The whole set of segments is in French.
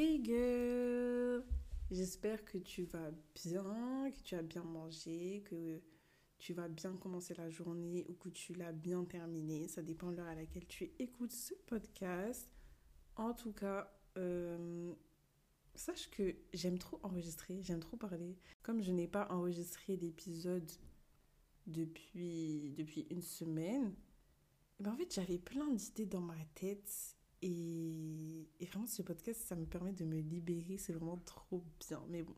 Hey girl, j'espère que tu vas bien, que tu as bien mangé, que tu vas bien commencer la journée ou que tu l'as bien terminée. Ça dépend de l'heure à laquelle tu écoutes ce podcast. En tout cas, euh, sache que j'aime trop enregistrer, j'aime trop parler. Comme je n'ai pas enregistré d'épisode depuis, depuis une semaine, ben en fait j'avais plein d'idées dans ma tête et, vraiment, ce podcast, ça me permet de me libérer. C'est vraiment trop bien. Mais bon,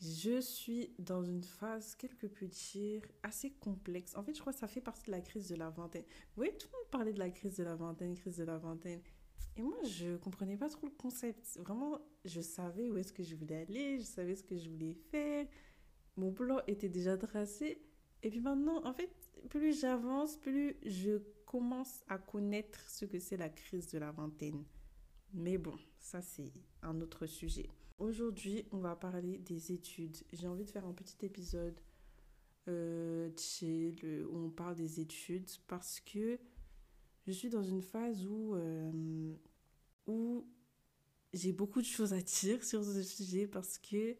je suis dans une phase, quelque peu dire, assez complexe. En fait, je crois que ça fait partie de la crise de la vingtaine. Vous voyez, tout le monde parlait de la crise de la vingtaine, crise de la vingtaine. Et moi, je comprenais pas trop le concept. Vraiment, je savais où est-ce que je voulais aller, je savais ce que je voulais faire. Mon plan était déjà tracé. Et puis maintenant, en fait, plus j'avance, plus je commence à connaître ce que c'est la crise de la vingtaine. Mais bon, ça c'est un autre sujet. Aujourd'hui, on va parler des études. J'ai envie de faire un petit épisode euh, où on parle des études parce que je suis dans une phase où, euh, où j'ai beaucoup de choses à dire sur ce sujet parce que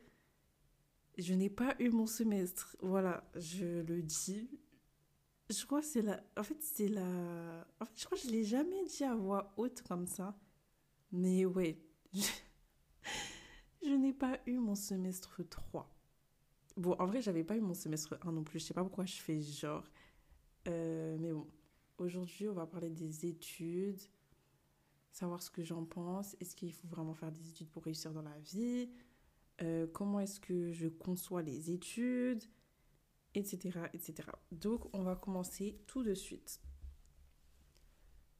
je n'ai pas eu mon semestre. Voilà, je le dis. Je crois que c'est la. En fait, c'est la. En fait, je crois que je l'ai jamais dit à voix haute comme ça. Mais ouais. Je, n'ai pas eu mon semestre 3. Bon, en vrai, j'avais pas eu mon semestre 1 non plus. Je sais pas pourquoi je fais genre. Euh, mais bon. Aujourd'hui, on va parler des études. Savoir ce que j'en pense. Est-ce qu'il faut vraiment faire des études pour réussir dans la vie euh, Comment est-ce que je conçois les études etc., etc. Donc, on va commencer tout de suite.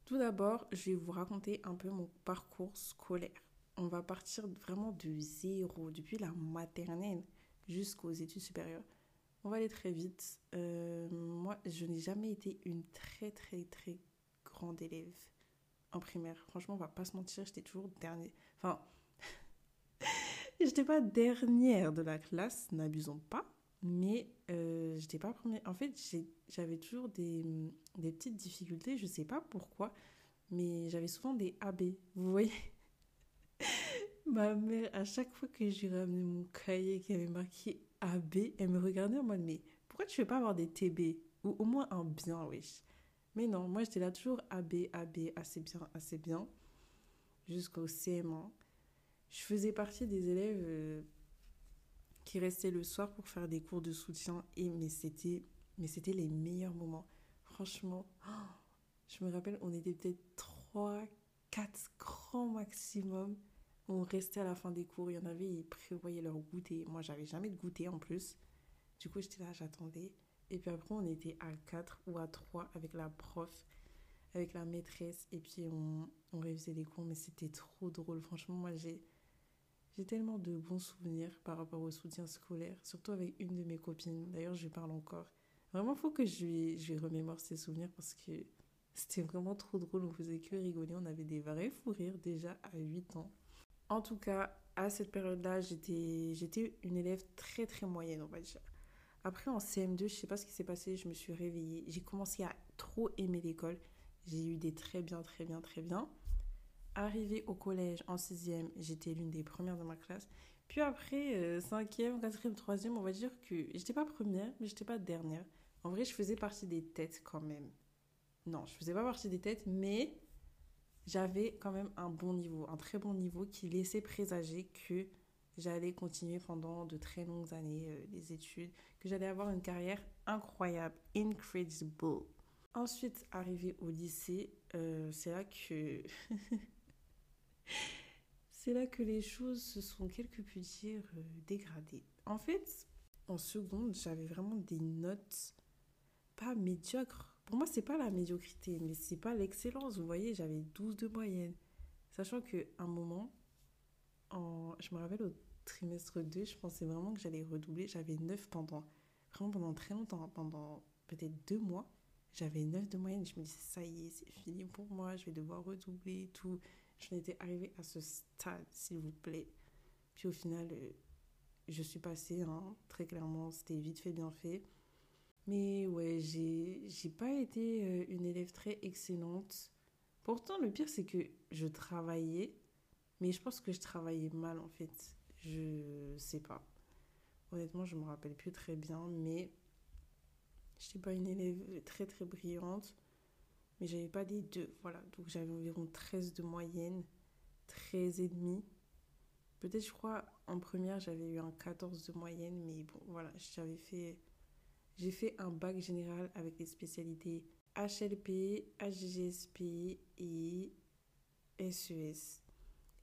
Tout d'abord, je vais vous raconter un peu mon parcours scolaire. On va partir vraiment de zéro, depuis la maternelle jusqu'aux études supérieures. On va aller très vite. Euh, moi, je n'ai jamais été une très, très, très grande élève en primaire. Franchement, on va pas se mentir, j'étais toujours dernière. Enfin, j'étais pas dernière de la classe, n'abusons pas mais euh, j'étais pas première. En fait, j'avais toujours des, petites difficultés, je sais pas pourquoi, mais j'avais souvent des AB. Vous voyez? Ma mère, à chaque fois que j'ai ramené mon cahier qui avait marqué AB, elle me regardait en mode Mais pourquoi tu veux pas avoir des TB Ou au moins un bien, wesh. Mais non, moi j'étais là toujours AB, AB, assez bien, assez bien, jusqu'au CM1. Je faisais partie des élèves. Euh, qui restait le soir pour faire des cours de soutien. Et mais c'était, mais c'était les meilleurs moments. Franchement, je me rappelle, on était peut-être 3, 4 grands maximum. On restait à la fin des cours. Il y en avait, ils prévoyaient leur goûter. Moi, j'avais jamais de goûter en plus. Du coup, j'étais là, j'attendais. Et puis après, on était à 4 ou à 3 avec la prof, avec la maîtresse. Et puis, on, on révisait les cours. Mais c'était trop drôle. Franchement, moi, j'ai j'ai tellement de bons souvenirs par rapport au soutien scolaire, surtout avec une de mes copines. D'ailleurs, je parle encore. Vraiment, faut que je lui, remémore ces souvenirs parce que c'était vraiment trop drôle. On faisait que rigoler. On avait des vrais fous rires déjà à 8 ans. En tout cas, à cette période-là, j'étais, j'étais une élève très très moyenne, on va dire. Après, en CM2, je sais pas ce qui s'est passé, je me suis réveillée. J'ai commencé à trop aimer l'école. J'ai eu des très bien, très bien, très bien. Arrivée au collège en sixième, j'étais l'une des premières de ma classe. Puis après, euh, cinquième, quatrième, troisième, on va dire que j'étais pas première, mais j'étais pas dernière. En vrai, je faisais partie des têtes quand même. Non, je faisais pas partie des têtes, mais j'avais quand même un bon niveau, un très bon niveau qui laissait présager que j'allais continuer pendant de très longues années euh, les études, que j'allais avoir une carrière incroyable, incredible. Ensuite, arrivé au lycée, euh, c'est là que C'est là que les choses se sont quelque peu euh, dégradées. En fait, en seconde, j'avais vraiment des notes pas médiocres. Pour moi, c'est pas la médiocrité, mais c'est pas l'excellence. Vous voyez, j'avais 12 de moyenne. Sachant qu'à un moment, en, je me rappelle au trimestre 2, je pensais vraiment que j'allais redoubler. J'avais 9 pendant, vraiment pendant très longtemps, pendant peut-être deux mois. J'avais 9 de moyenne. Je me disais, ça y est, c'est fini pour moi, je vais devoir redoubler tout. Je n'étais arrivée à ce stade, s'il vous plaît. Puis au final, euh, je suis passée, hein, très clairement, c'était vite fait, bien fait. Mais ouais, j'ai, pas été euh, une élève très excellente. Pourtant, le pire, c'est que je travaillais, Mais je pense que je travaillais mal en fait. Je sais pas. Honnêtement, je me rappelle plus très bien, mais je n'étais pas une élève très très brillante, mais j'avais pas des deux. Voilà, donc j'avais environ 13 de moyenne, 13 et demi. Peut-être, je crois, en première, j'avais eu un 14 de moyenne, mais bon, voilà, j'avais fait. J'ai fait un bac général avec des spécialités HLP, HGSP et SES.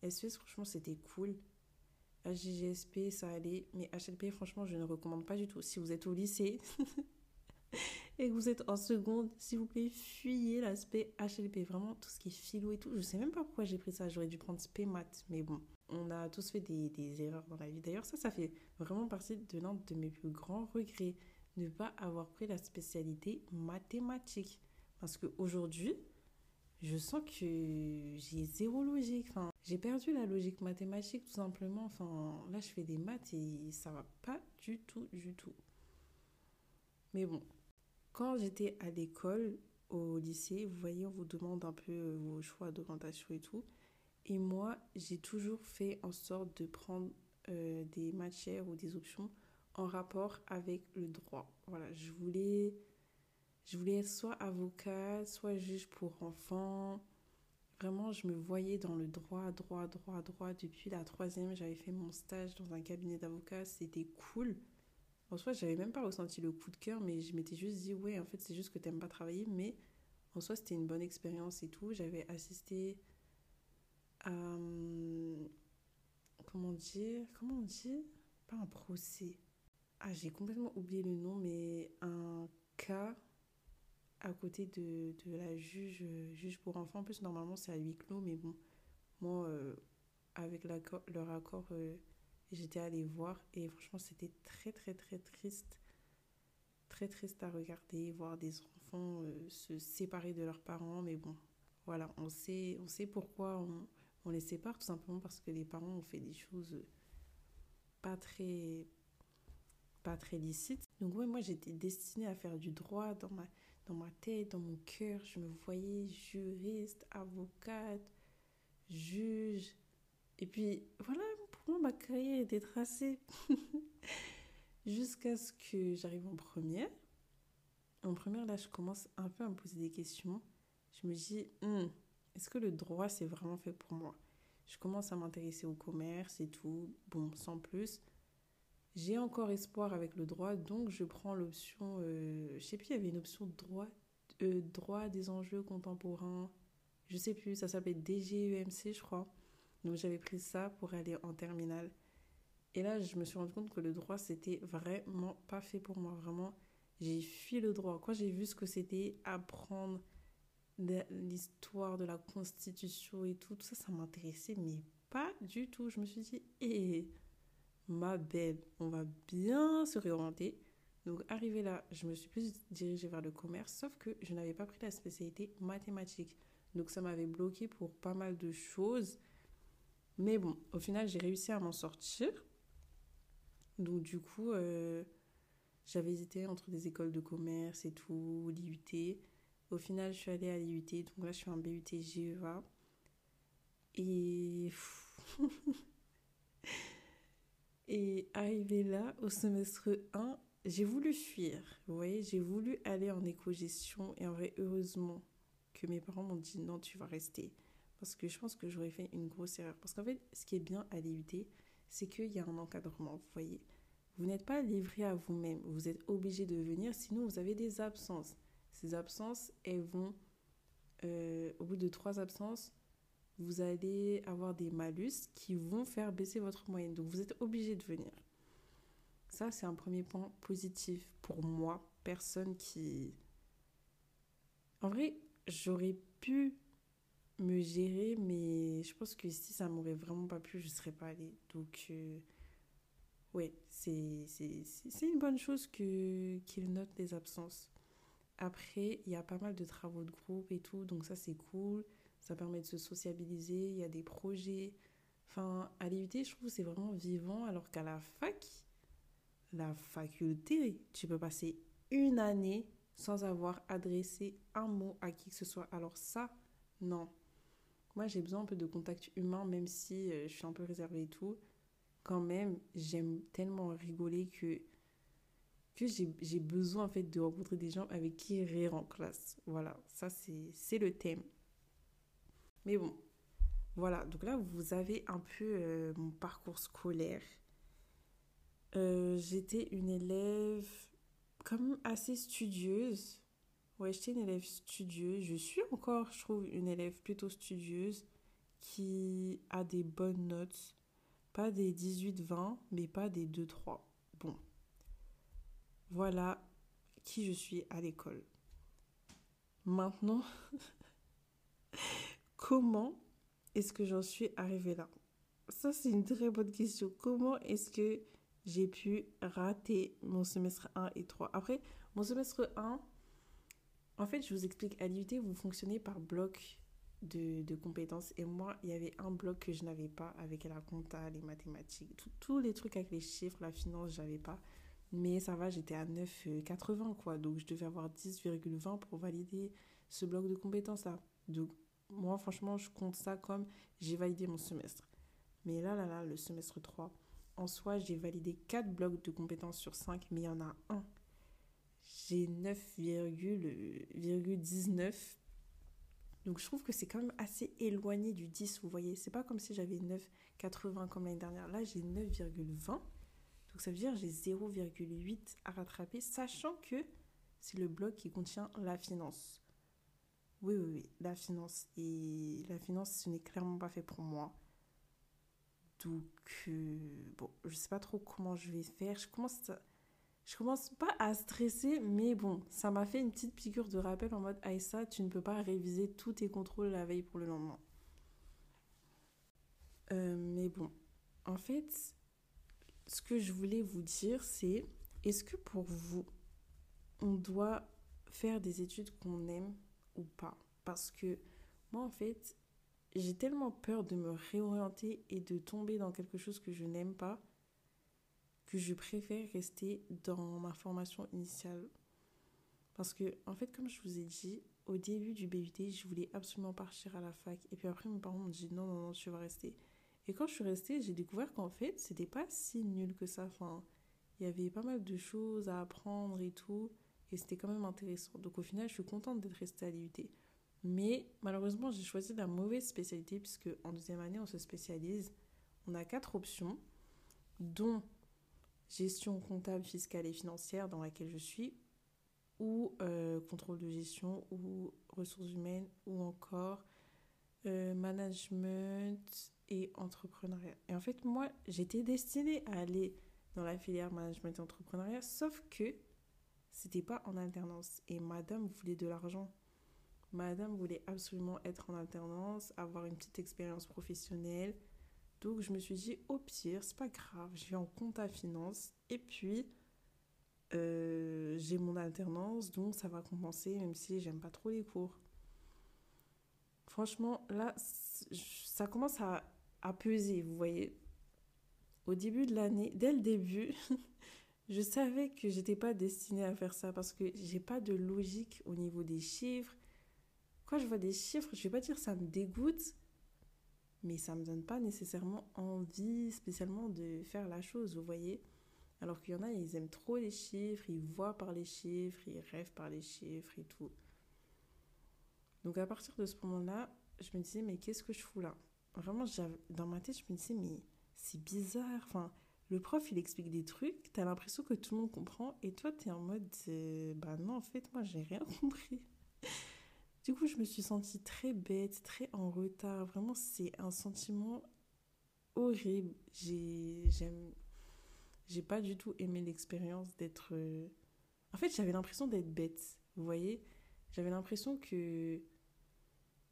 SES, franchement, c'était cool. HGSP, ça allait. Mais HLP, franchement, je ne recommande pas du tout. Si vous êtes au lycée et que vous êtes en seconde, s'il vous plaît, fuyez l'aspect HLP. Vraiment, tout ce qui est philo et tout. Je sais même pas pourquoi j'ai pris ça. J'aurais dû prendre SP maths. Mais bon, on a tous fait des, des erreurs dans la vie. D'ailleurs, ça, ça fait vraiment partie de l'un de mes plus grands regrets. Ne pas avoir pris la spécialité mathématique. Parce qu'aujourd'hui, je sens que j'ai zéro logique. Enfin, j'ai perdu la logique mathématique tout simplement. Enfin, là, je fais des maths et ça va pas du tout, du tout. Mais bon, quand j'étais à l'école, au lycée, vous voyez, on vous demande un peu euh, vos choix d'orientation et tout. Et moi, j'ai toujours fait en sorte de prendre euh, des matières ou des options en rapport avec le droit. Voilà, je voulais je voulais être soit avocat, soit juge pour enfants. Vraiment, je me voyais dans le droit, droit, droit, droit. Depuis la troisième, j'avais fait mon stage dans un cabinet d'avocat. C'était cool. En soi, j'avais même pas ressenti le coup de cœur, mais je m'étais juste dit, ouais, en fait, c'est juste que t'aimes pas travailler. Mais en soi, c'était une bonne expérience et tout. J'avais assisté à. Hum, comment dire Comment dit? Pas un procès. Ah, j'ai complètement oublié le nom, mais un cas à côté de, de la juge, juge pour enfants. En plus, normalement, c'est à huis clos, mais bon, moi, euh, avec leur accord, euh, j'étais allée voir et franchement, c'était très, très, très triste. Très triste à regarder, voir des enfants euh, se séparer de leurs parents, mais bon, voilà, on sait, on sait pourquoi on, on les sépare, tout simplement parce que les parents ont fait des choses pas très pas très licites. Donc ouais, moi j'étais destinée à faire du droit dans ma dans ma tête, dans mon cœur, je me voyais juriste, avocate, juge. Et puis voilà, pour moi, ma carrière était tracée. Jusqu'à ce que j'arrive en première. En première, là, je commence un peu à me poser des questions. Je me dis, hmm, est-ce que le droit, c'est vraiment fait pour moi? Je commence à m'intéresser au commerce et tout. Bon, sans plus. J'ai encore espoir avec le droit, donc je prends l'option, euh, je sais plus, il y avait une option droit, euh, droit des enjeux contemporains, je sais plus, ça s'appelait DGEMC, je crois. Donc j'avais pris ça pour aller en terminale. Et là, je me suis rendu compte que le droit, c'était vraiment pas fait pour moi. Vraiment, j'ai fui le droit. Quand j'ai vu ce que c'était apprendre l'histoire de la Constitution et tout, tout ça, ça m'intéressait, mais pas du tout. Je me suis dit, eh, ma belle, on va bien se réorienter. Donc arrivé là, je me suis plus dirigée vers le commerce, sauf que je n'avais pas pris la spécialité mathématique. Donc ça m'avait bloqué pour pas mal de choses. Mais bon, au final, j'ai réussi à m'en sortir. Donc du coup, euh, j'avais hésité entre des écoles de commerce et tout, l'IUT. Au final, je suis allée à l'IUT. Donc là, je suis en BUT GEVA. Et... Et arrivé là, au semestre 1, j'ai voulu fuir. Vous voyez, j'ai voulu aller en éco-gestion. Et en vrai, heureusement que mes parents m'ont dit non, tu vas rester. Parce que je pense que j'aurais fait une grosse erreur. Parce qu'en fait, ce qui est bien à l'IUT, c'est qu'il y a un encadrement. Vous voyez, vous n'êtes pas livré à vous-même. Vous êtes obligé de venir, sinon vous avez des absences. Ces absences, elles vont, euh, au bout de trois absences, vous allez avoir des malus qui vont faire baisser votre moyenne. Donc vous êtes obligé de venir. Ça, c'est un premier point positif pour moi, personne qui... En vrai, j'aurais pu me gérer, mais je pense que si ça m'aurait vraiment pas plu, je serais pas allée. Donc, euh, ouais, c'est une bonne chose que qu'il note les absences. Après, il y a pas mal de travaux de groupe et tout, donc ça c'est cool ça permet de se sociabiliser, il y a des projets. Enfin, à l'IUT, je trouve que c'est vraiment vivant, alors qu'à la fac, la faculté, tu peux passer une année sans avoir adressé un mot à qui que ce soit. Alors ça, non. Moi, j'ai besoin un peu de contact humain, même si euh, je suis un peu réservée et tout. Quand même, j'aime tellement rigoler que, que j'ai besoin en fait de rencontrer des gens avec qui rire en classe. Voilà, ça c'est le thème. Mais bon, voilà. Donc là, vous avez un peu euh, mon parcours scolaire. Euh, j'étais une élève comme assez studieuse. Ouais, j'étais une élève studieuse. Je suis encore, je trouve, une élève plutôt studieuse qui a des bonnes notes. Pas des 18-20, mais pas des 2-3. Bon. Voilà qui je suis à l'école. Maintenant, comment est-ce que j'en suis arrivée là? Ça, c'est une très bonne question. Comment est-ce que j'ai pu rater mon semestre 1 et 3 Après, mon semestre 1, en fait, je vous explique, à l'IUT, vous fonctionnez par bloc de, compétences. Et moi, il y avait un bloc que je n'avais pas avec la compta, les mathématiques, tous les trucs avec les chiffres, la finance, je n'avais pas. Mais ça va, j'étais à 9,80 quoi. Donc, je devais avoir 10,20 pour valider ce bloc de compétences-là. Donc, moi, franchement, je compte ça comme j'ai validé mon semestre. Mais là, là, là, le semestre 3, en soi, j'ai validé 4 blocs de compétences sur 5, mais il y en a un j'ai 9,19. Donc je trouve que c'est quand même assez éloigné du 10, vous voyez. C'est pas comme si j'avais 9,80 comme l'année dernière. Là, j'ai 9,20. Donc ça veut dire j'ai 0,8 à rattraper, sachant que c'est le bloc qui contient la finance. Oui, oui, oui, la finance. Et la finance, ce n'est clairement pas fait pour moi. Donc, euh, bon, je sais pas trop comment je vais faire. Je commence à je commence pas à stresser, mais bon, ça m'a fait une petite piqûre de rappel en mode Aïssa, tu ne peux pas réviser tous tes contrôles la veille pour le lendemain. Euh, mais bon, en fait, ce que je voulais vous dire, c'est est-ce que pour vous, on doit faire des études qu'on aime ou pas? Parce que moi, en fait, j'ai tellement peur de me réorienter et de tomber dans quelque chose que je n'aime pas que je préfère rester dans ma formation initiale. Parce que, en fait, comme je vous ai dit, au début du BUT, je voulais absolument partir à la fac. Et puis après, mes parents m'ont dit non, non, non, tu vas rester. Et quand je suis restée, j'ai découvert qu'en fait, c'était pas si nul que ça. Enfin, il y avait pas mal de choses à apprendre et tout. Et c'était quand même intéressant. Donc au final, je suis contente d'être restée à l'IUT. Mais malheureusement, j'ai choisi la mauvaise spécialité puisque en deuxième année, on se spécialise. On a quatre options, dont gestion comptable, fiscale et financière dans laquelle je suis, ou euh, contrôle de gestion, ou ressources humaines, ou encore euh, management et entrepreneuriat. Et en fait, moi, j'étais destinée à aller dans la filière management et entrepreneuriat, sauf que c'était pas en alternance. Et madame voulait de l'argent. Madame voulait absolument être en alternance, avoir une petite expérience professionnelle, donc je me suis dit, au pire, c'est pas grave, je vais en compte à finance. Et puis, euh, j'ai mon alternance, donc ça va compenser, même si j'aime pas trop les cours. Franchement, là, ça commence à, à peser, vous voyez. Au début de l'année, dès le début, je savais que j'étais pas destinée à faire ça parce que j'ai pas de logique au niveau des chiffres. Quand je vois des chiffres, je vais pas dire ça me dégoûte, mais ça me donne pas nécessairement envie spécialement de faire la chose, vous voyez. Alors qu'il y en a, ils aiment trop les chiffres, ils voient par les chiffres, ils rêvent par les chiffres et tout. Donc à partir de ce moment-là, je me disais, mais qu'est-ce que je fous là? Vraiment, dans ma tête, je me disais, mais c'est bizarre. Enfin, le prof, il explique des trucs, t'as l'impression que tout le monde comprend, et toi, t'es en mode, euh, bah non, en fait, moi, j'ai rien compris. Du coup, je me suis sentie très bête, très en retard. Vraiment, c'est un sentiment horrible. J'ai, pas du tout aimé l'expérience d'être. Euh, en fait, j'avais l'impression d'être bête. Vous voyez? J'avais l'impression que.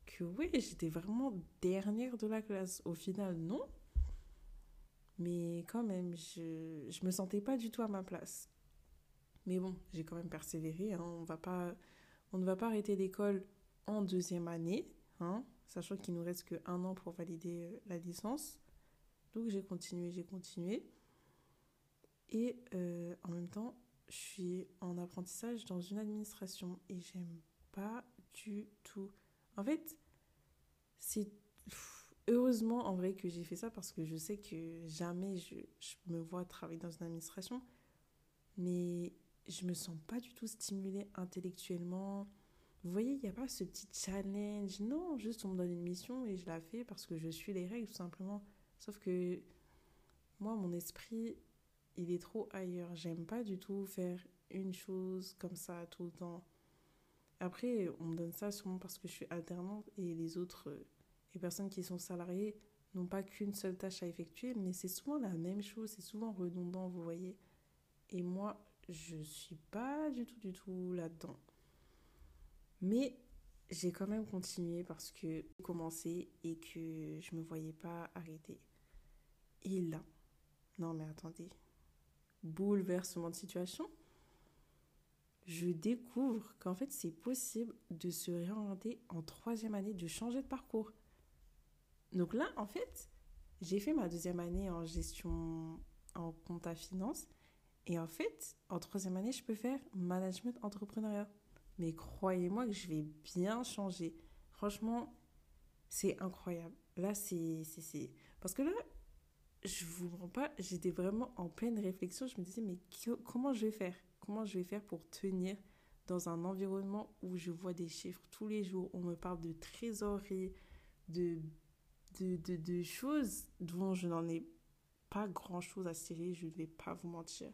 Que oui, j'étais vraiment dernière de la classe. Au final, non. Mais quand même, je, je me sentais pas du tout à ma place. Mais bon, j'ai quand même persévéré. Hein. On, va pas, on ne va pas arrêter l'école en deuxième année, hein, sachant qu'il nous reste que un an pour valider euh, la licence. Donc j'ai continué, j'ai continué. Et euh, en même temps, je suis en apprentissage dans une administration et j'aime pas du tout. En fait, c'est heureusement, en vrai, que j'ai fait ça parce que je sais que jamais je, je me vois travailler dans une administration. Mais je me sens pas du tout stimulée intellectuellement. Vous voyez, il n'y a pas ce petit challenge. Non, juste on me donne une mission et je la fais parce que je suis les règles, tout simplement. Sauf que moi, mon esprit, il est trop ailleurs. J'aime pas du tout faire une chose comme ça tout le temps. Après, on me donne ça sûrement parce que je suis alternante et les autres, euh, les personnes qui sont salariées, n'ont pas qu'une seule tâche à effectuer, mais c'est souvent la même chose, c'est souvent redondant, vous voyez. Et moi, je suis pas du tout, du tout là-dedans. Mais j'ai quand même continué parce que j'ai commencé et que je me voyais pas arrêter. Et là, non mais attendez, bouleversement de situation, je découvre qu'en fait c'est possible de se réorienter en troisième année, de changer de parcours. Donc là, en fait, j'ai fait ma deuxième année en gestion en compta finance et en fait, en troisième année, je peux faire management entrepreneuriat. Mais croyez-moi que je vais bien changer. Franchement, c'est incroyable. Là, c'est. Parce que là, je vous mens pas, j'étais vraiment en pleine réflexion. Je me disais, mais comment je vais faire? Comment je vais faire pour tenir dans un environnement où je vois des chiffres tous les jours On me parle de trésorerie, de, de, de, de choses dont je n'en ai pas grand-chose à cirer, je ne vais pas vous mentir.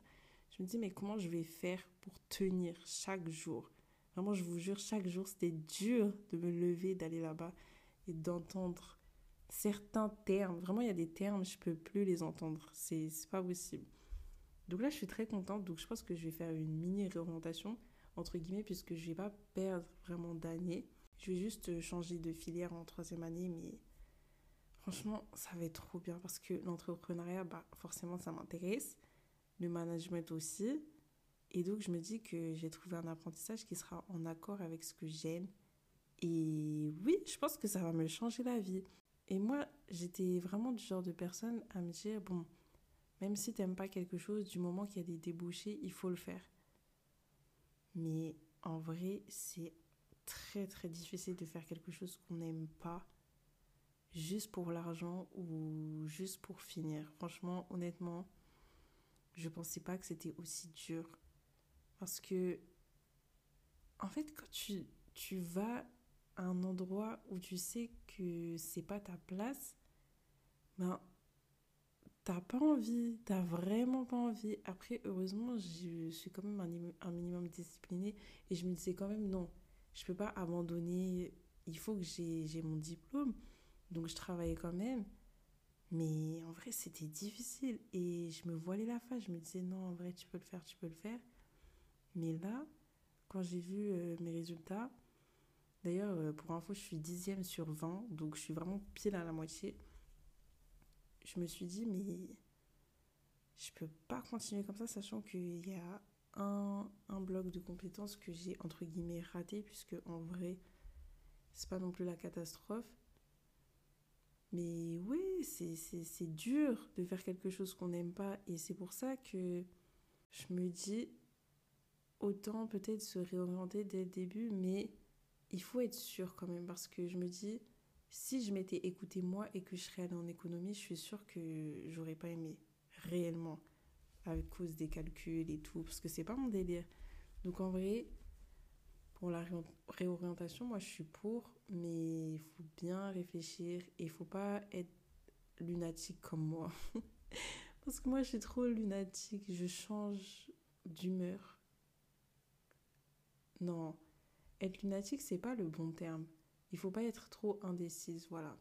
Je me dis, mais comment je vais faire pour tenir chaque jour? Vraiment, je vous jure, chaque jour, c'était dur de me lever, d'aller là-bas et d'entendre certains termes. Vraiment, il y a des termes, je ne peux plus les entendre. C'est pas possible. Donc là, je suis très contente. Donc je pense que je vais faire une mini réorientation, entre guillemets, puisque je ne vais pas perdre vraiment d'années. Je vais juste changer de filière en troisième année, mais franchement, ça va être trop bien parce que l'entrepreneuriat, bah, forcément, ça m'intéresse le management aussi. Et donc, je me dis que j'ai trouvé un apprentissage qui sera en accord avec ce que j'aime. Et oui, je pense que ça va me changer la vie. Et moi, j'étais vraiment du genre de personne à me dire, bon, même si t'aimes pas quelque chose, du moment qu'il y a des débouchés, il faut le faire. Mais en vrai, c'est très très difficile de faire quelque chose qu'on n'aime pas juste pour l'argent ou juste pour finir. Franchement, honnêtement, je pensais pas que c'était aussi dur. Parce que, en fait, quand tu, tu vas à un endroit où tu sais que c'est pas ta place, ben, t'as pas envie, t'as vraiment pas envie. Après, heureusement, je suis quand même un, minimum disciplinée et je me disais quand même, non, je peux pas abandonner, il faut que j'ai mon diplôme. Donc, je travaillais quand même. Mais en vrai, c'était difficile. Et je me voilais la face. Je me disais, non, en vrai, tu peux le faire, tu peux le faire. Mais là, quand j'ai vu euh, mes résultats, d'ailleurs, euh, pour info, je suis dixième sur 20. Donc, je suis vraiment pile à la moitié. Je me suis dit, mais je peux pas continuer comme ça, sachant qu'il y a un, un bloc de compétences que j'ai, entre guillemets, raté, puisque en vrai, c'est pas non plus la catastrophe. Mais oui, c'est dur de faire quelque chose qu'on n'aime pas. Et c'est pour ça que je me dis, autant peut-être se réorienter dès le début, mais il faut être sûr quand même. Parce que je me dis, si je m'étais écouté moi et que je serais allée en économie, je suis sûre que j'aurais pas aimé réellement à cause des calculs et tout, parce que c'est pas mon délire. Donc en vrai, pour la réorientation, moi je suis pour, mais il faut bien réfléchir et il faut pas être lunatique comme moi. Parce que moi je suis trop lunatique, je change d'humeur. Non, être lunatique c'est pas le bon terme. Il faut pas être trop indécise, voilà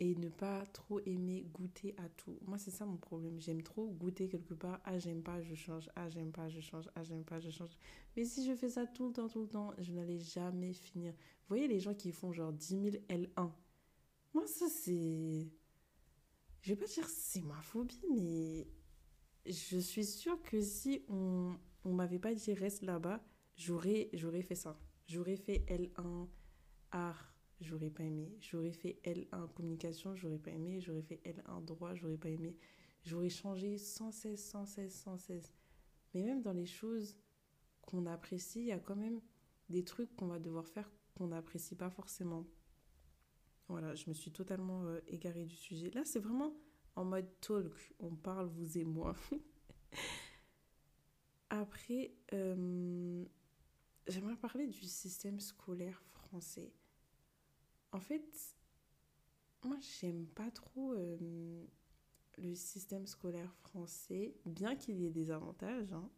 et ne pas trop aimer goûter à tout. Moi, c'est ça mon problème. J'aime trop goûter quelque part. Ah, j'aime pas, je change. Ah, j'aime pas, je change. Ah, j'aime pas, je change. Mais si je fais ça tout le temps, tout le temps, je n'allais jamais finir. Vous voyez les gens qui font genre 10 000 L1 Moi, ça, c'est. Je vais pas dire c'est ma phobie, mais je suis sûre que si on, on m'avait pas dit reste là-bas, j'aurais, fait ça. J'aurais fait L1, art, j'aurais pas aimé. J'aurais fait L1 communication, j'aurais pas aimé. J'aurais fait L1 droit, j'aurais pas aimé. J'aurais changé sans cesse, sans cesse, sans cesse. Mais même dans les choses qu'on apprécie, il y a quand même des trucs qu'on va devoir faire qu'on n'apprécie pas forcément. voilà, je me suis totalement euh, égarée du sujet. Là, c'est vraiment en mode talk. On parle, vous et moi. Après, euh, j'aimerais parler du système scolaire français. En fait, moi, j'aime pas trop euh, le système scolaire français, bien qu'il y ait des avantages. hein.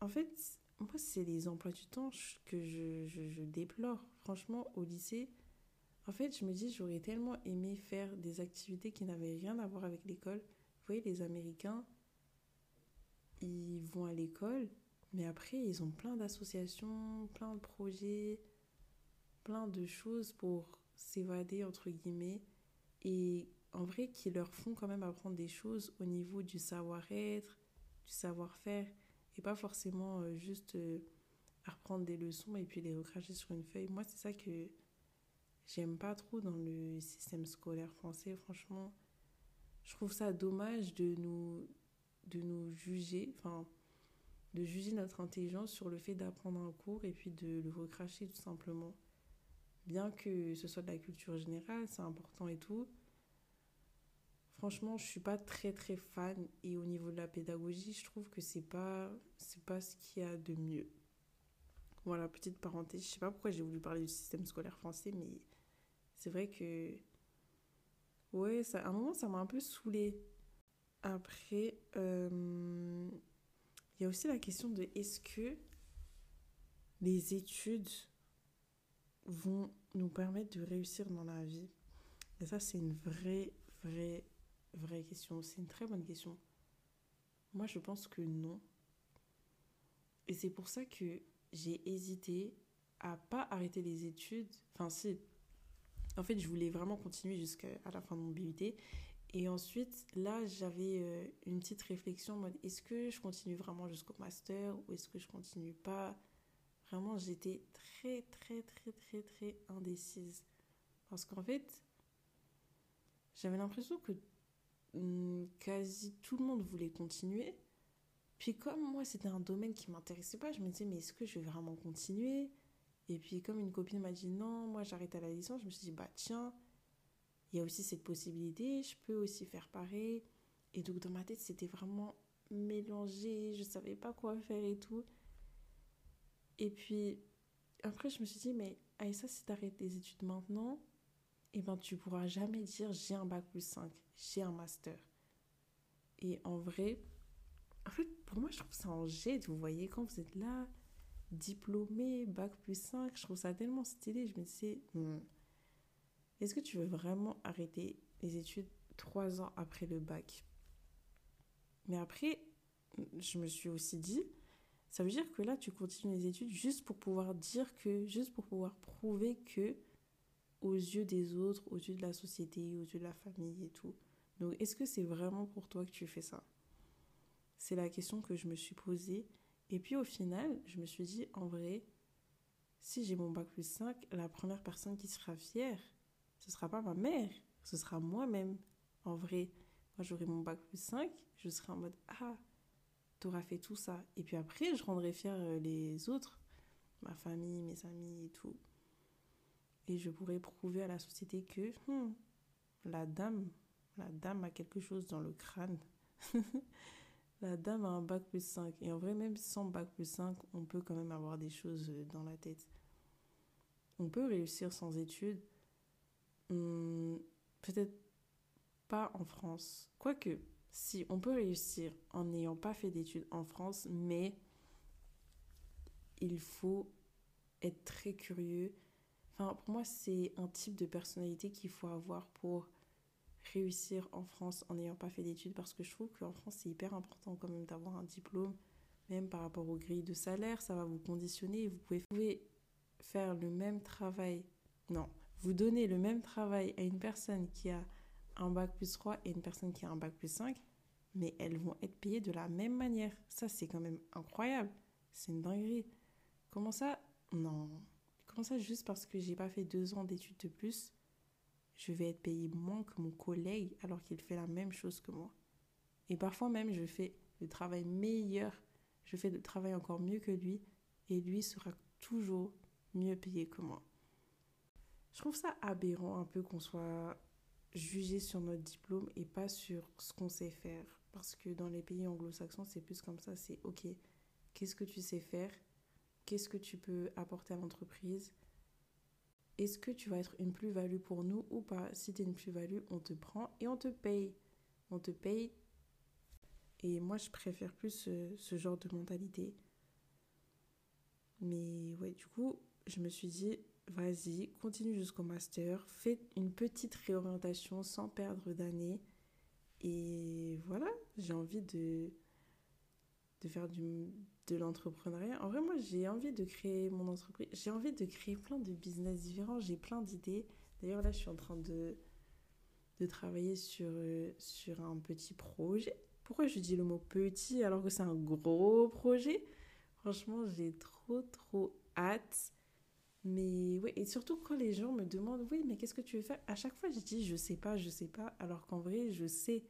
En fait, moi, c'est les emplois du temps que je, déplore. Franchement, au lycée, en fait, je me dis, j'aurais tellement aimé faire des activités qui n'avaient rien à voir avec l'école. Vous voyez, les Américains, ils vont à l'école, mais après, ils ont plein d'associations, plein de projets, plein de choses pour s'évader, entre guillemets, et en vrai, qui leur font quand même apprendre des choses au niveau du savoir-être, du savoir-faire, et pas forcément euh, juste euh, apprendre des leçons et puis les recracher sur une feuille. Moi, c'est ça que j'aime pas trop dans le système scolaire français, franchement. Je trouve ça dommage de nous, de nous juger, enfin, de juger notre intelligence sur le fait d'apprendre un cours et puis de le recracher tout simplement. Bien que ce soit de la culture générale, c'est important et tout. Franchement, je suis pas très très fan et au niveau de la pédagogie, je trouve que c'est pas c'est pas ce qu'il y a de mieux. Voilà, petite parenthèse, je sais pas pourquoi j'ai voulu parler du système scolaire français, mais c'est vrai que ouais, ça, à un moment ça m'a un peu saoulée. Après, euh, il y a aussi la question de est-ce que les études vont nous permettre de réussir dans la vie? Et ça, c'est une vraie, vraie, vraie question. C'est une très bonne question. Moi, je pense que non. Et c'est pour ça que j'ai hésité à pas arrêter les études. Enfin, si. En fait, je voulais vraiment continuer jusqu'à la fin de mon BUT. Et ensuite, là, j'avais euh, une petite réflexion en mode est-ce que je continue vraiment jusqu'au master ou est-ce que je continue pas? Vraiment, j'étais très, très, très, très, très indécise. Parce qu'en fait, j'avais l'impression que hum, quasi tout le monde voulait continuer. Puis comme moi, c'était un domaine qui m'intéressait pas, je me disais, mais est-ce que je vais vraiment continuer? Et puis comme une copine m'a dit, non, moi j'arrête à la licence, je me suis dit, bah tiens, il y a aussi cette possibilité, je peux aussi faire pareil. Et donc dans ma tête, c'était vraiment mélangé, je savais pas quoi faire et tout. Et puis après, je me suis dit, mais Aïssa, si t'arrêtes les études maintenant, eh ben tu pourras jamais dire j'ai un bac plus 5, j'ai un master. Et en vrai, en fait, pour moi, je trouve ça en jette, vous voyez, quand vous êtes là, diplômé, bac plus 5, je trouve ça tellement stylé. Je me disais, hmm, est-ce que tu veux vraiment arrêter les études trois ans après le bac? Mais après, je me suis aussi dit, ça veut dire que là, tu continues les études juste pour pouvoir dire que, juste pour pouvoir prouver que, aux yeux des autres, aux yeux de la société, aux yeux de la famille et tout. Donc, est-ce que c'est vraiment pour toi que tu fais ça? C'est la question que je me suis posée. Et puis, au final, je me suis dit, en vrai, si j'ai mon bac plus 5, la première personne qui sera fière, ce sera pas ma mère, ce sera moi-même. En vrai, quand j'aurai mon bac plus 5, je serai en mode, ah, t'auras fait tout ça. Et puis après, je rendrai fier euh, les autres, ma famille, mes amis et tout. Et je pourrais prouver à la société que hmm, la dame, la dame a quelque chose dans le crâne. la dame a un bac plus 5. Et en vrai, même sans bac plus 5, on peut quand même avoir des choses euh, dans la tête. On peut réussir sans études. Peut-être pas en France. Quoique, si, on peut réussir en n'ayant pas fait d'études en France, mais il faut être très curieux. Enfin, pour moi, c'est un type de personnalité qu'il faut avoir pour réussir en France en n'ayant pas fait d'études parce que je trouve qu'en France, c'est hyper important quand même d'avoir un diplôme, même par rapport aux grilles de salaire, ça va vous conditionner. Vous pouvez faire le même travail, non, vous donnez le même travail à une personne qui a un bac plus 3 et une personne qui a un bac plus 5, mais elles vont être payées de la même manière. Ça, c'est quand même incroyable. C'est une dinguerie. Comment ça? Non. Comment ça, juste parce que j'ai pas fait deux ans d'études de plus, je vais être payée moins que mon collègue alors qu'il fait la même chose que moi? Et parfois même, je fais le travail meilleur, je fais le travail encore mieux que lui, et lui sera toujours mieux payé que moi. Je trouve ça aberrant un peu qu'on soit jugé sur notre diplôme et pas sur ce qu'on sait faire. Parce que dans les pays anglo-saxons, c'est plus comme ça. C'est OK, qu'est-ce que tu sais faire? Qu'est-ce que tu peux apporter à l'entreprise? Est-ce que tu vas être une plus-value pour nous ou pas? Si tu es une plus-value, on te prend et on te paye. On te paye. Et moi, je préfère plus ce, ce genre de mentalité. Mais ouais, du coup, je me suis dit, vas-y, continue jusqu'au master, fais une petite réorientation sans perdre d'année. Et voilà, j'ai envie de, de faire du, de l'entrepreneuriat. En vrai, moi, j'ai envie de créer mon entreprise. J'ai envie de créer plein de business différents. J'ai plein d'idées. D'ailleurs, là, je suis en train de, de travailler sur, euh, sur un petit projet. Pourquoi je dis le mot petit alors que c'est un gros projet? Franchement, j'ai trop, trop hâte. Mais oui, et surtout quand les gens me demandent, oui, mais qu'est-ce que tu veux faire? À chaque fois, je dis, je sais pas, je sais pas, alors qu'en vrai, je sais.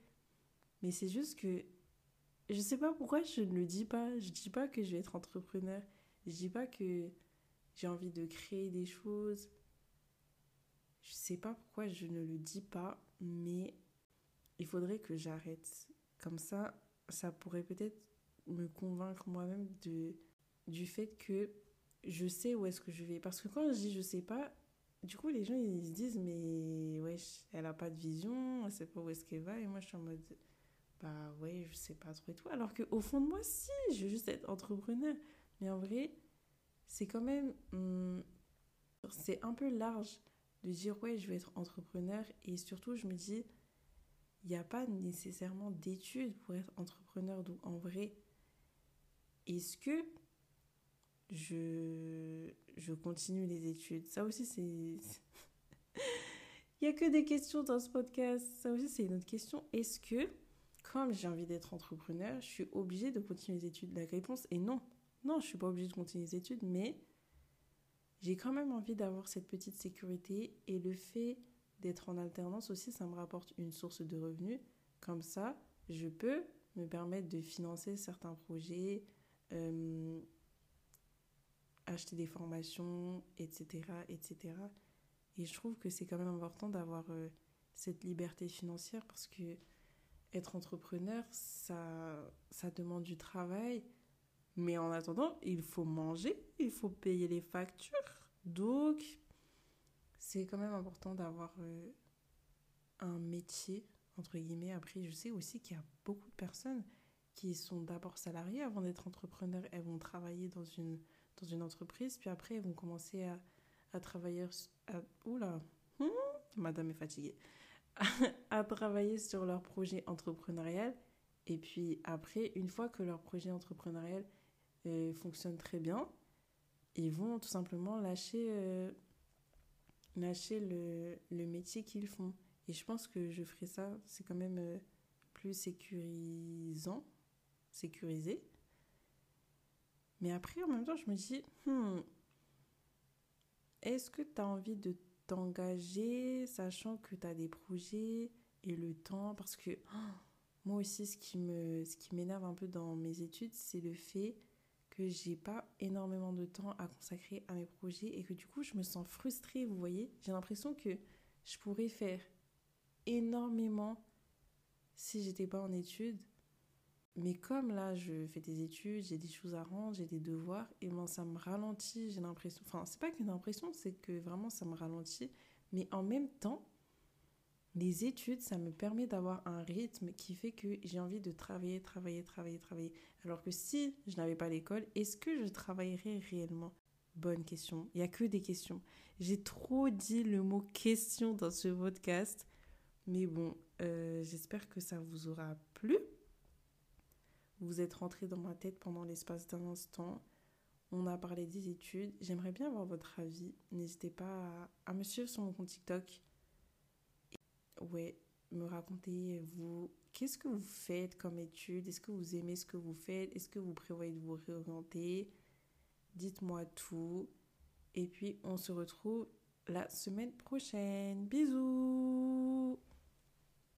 Mais c'est juste que je sais pas pourquoi je ne le dis pas. Je dis pas que je vais être entrepreneur. Je dis pas que j'ai envie de créer des choses. Je sais pas pourquoi je ne le dis pas, mais il faudrait que j'arrête. Comme ça, ça pourrait peut-être me convaincre moi-même de, du fait que je sais où est-ce que je vais. Parce que quand je dis je sais pas, du coup, les gens ils se disent, mais wesh, elle a pas de vision, elle sait pas où est-ce qu'elle va. Et moi, je suis en mode, bah ouais, je sais pas trop et tout. Alors qu'au fond de moi, si, je veux juste être entrepreneur. Mais en vrai, c'est quand même. Hmm, c'est un peu large de dire, ouais, je vais être entrepreneur. Et surtout, je me dis, il n'y a pas nécessairement d'études pour être entrepreneur. Donc en vrai, est-ce que je, je continue les études Ça aussi, c'est. Il n'y a que des questions dans ce podcast. Ça aussi, c'est une autre question. Est-ce que comme j'ai envie d'être entrepreneur, je suis obligée de continuer les études? La réponse est non. Non, je suis pas obligée de continuer les études, mais j'ai quand même envie d'avoir cette petite sécurité et le fait d'être en alternance aussi, ça me rapporte une source de revenus. Comme ça, je peux me permettre de financer certains projets, euh, acheter des formations, etc., etc. Et je trouve que c'est quand même important d'avoir euh, cette liberté financière parce que être entrepreneur, ça, ça demande du travail. Mais en attendant, il faut manger, il faut payer les factures. Donc, c'est quand même important d'avoir euh, un métier, entre guillemets. Après, je sais aussi qu'il y a beaucoup de personnes qui sont d'abord salariées avant d'être entrepreneurs. Elles vont travailler dans une, dans une entreprise, puis après, elles vont commencer à, à travailler... Hmm, madame est fatiguée à travailler sur leur projet entrepreneurial. Et puis après, une fois que leur projet entrepreneurial euh, fonctionne très bien, ils vont tout simplement lâcher, euh, lâcher le, le métier qu'ils font. Et je pense que je ferai ça, c'est quand même euh, plus sécurisant, sécurisé. Mais après, en même temps, je me dis, hmm, est-ce que tu as envie de t'engager, sachant que tu as des projets et le temps? Parce que oh, moi aussi, ce qui m'énerve un peu dans mes études, c'est le fait que j'ai pas énormément de temps à consacrer à mes projets et que du coup, je me sens frustrée, vous voyez? J'ai l'impression que je pourrais faire énormément si j'étais pas en études. Mais comme là, je fais des études, j'ai des choses à rendre, j'ai des devoirs, et moi, ça me ralentit, j'ai l'impression. Enfin, c'est pas qu'une impression, c'est que vraiment, ça me ralentit. Mais en même temps, les études, ça me permet d'avoir un rythme qui fait que j'ai envie de travailler, travailler, travailler, travailler. Alors que si je n'avais pas l'école, est-ce que je travaillerais réellement? Bonne question. Il n'y a que des questions. J'ai trop dit le mot question dans ce podcast. Mais bon, euh, j'espère que ça vous aura plu. Vous êtes rentré dans ma tête pendant l'espace d'un instant. On a parlé des études. J'aimerais bien avoir votre avis. N'hésitez pas à, me suivre sur mon compte TikTok. ouais, me raconter, vous, qu'est-ce que vous faites comme études? Est-ce que vous aimez ce que vous faites? Est-ce que vous prévoyez de vous réorienter? Dites-moi tout. Et puis, on se retrouve la semaine prochaine. Bisous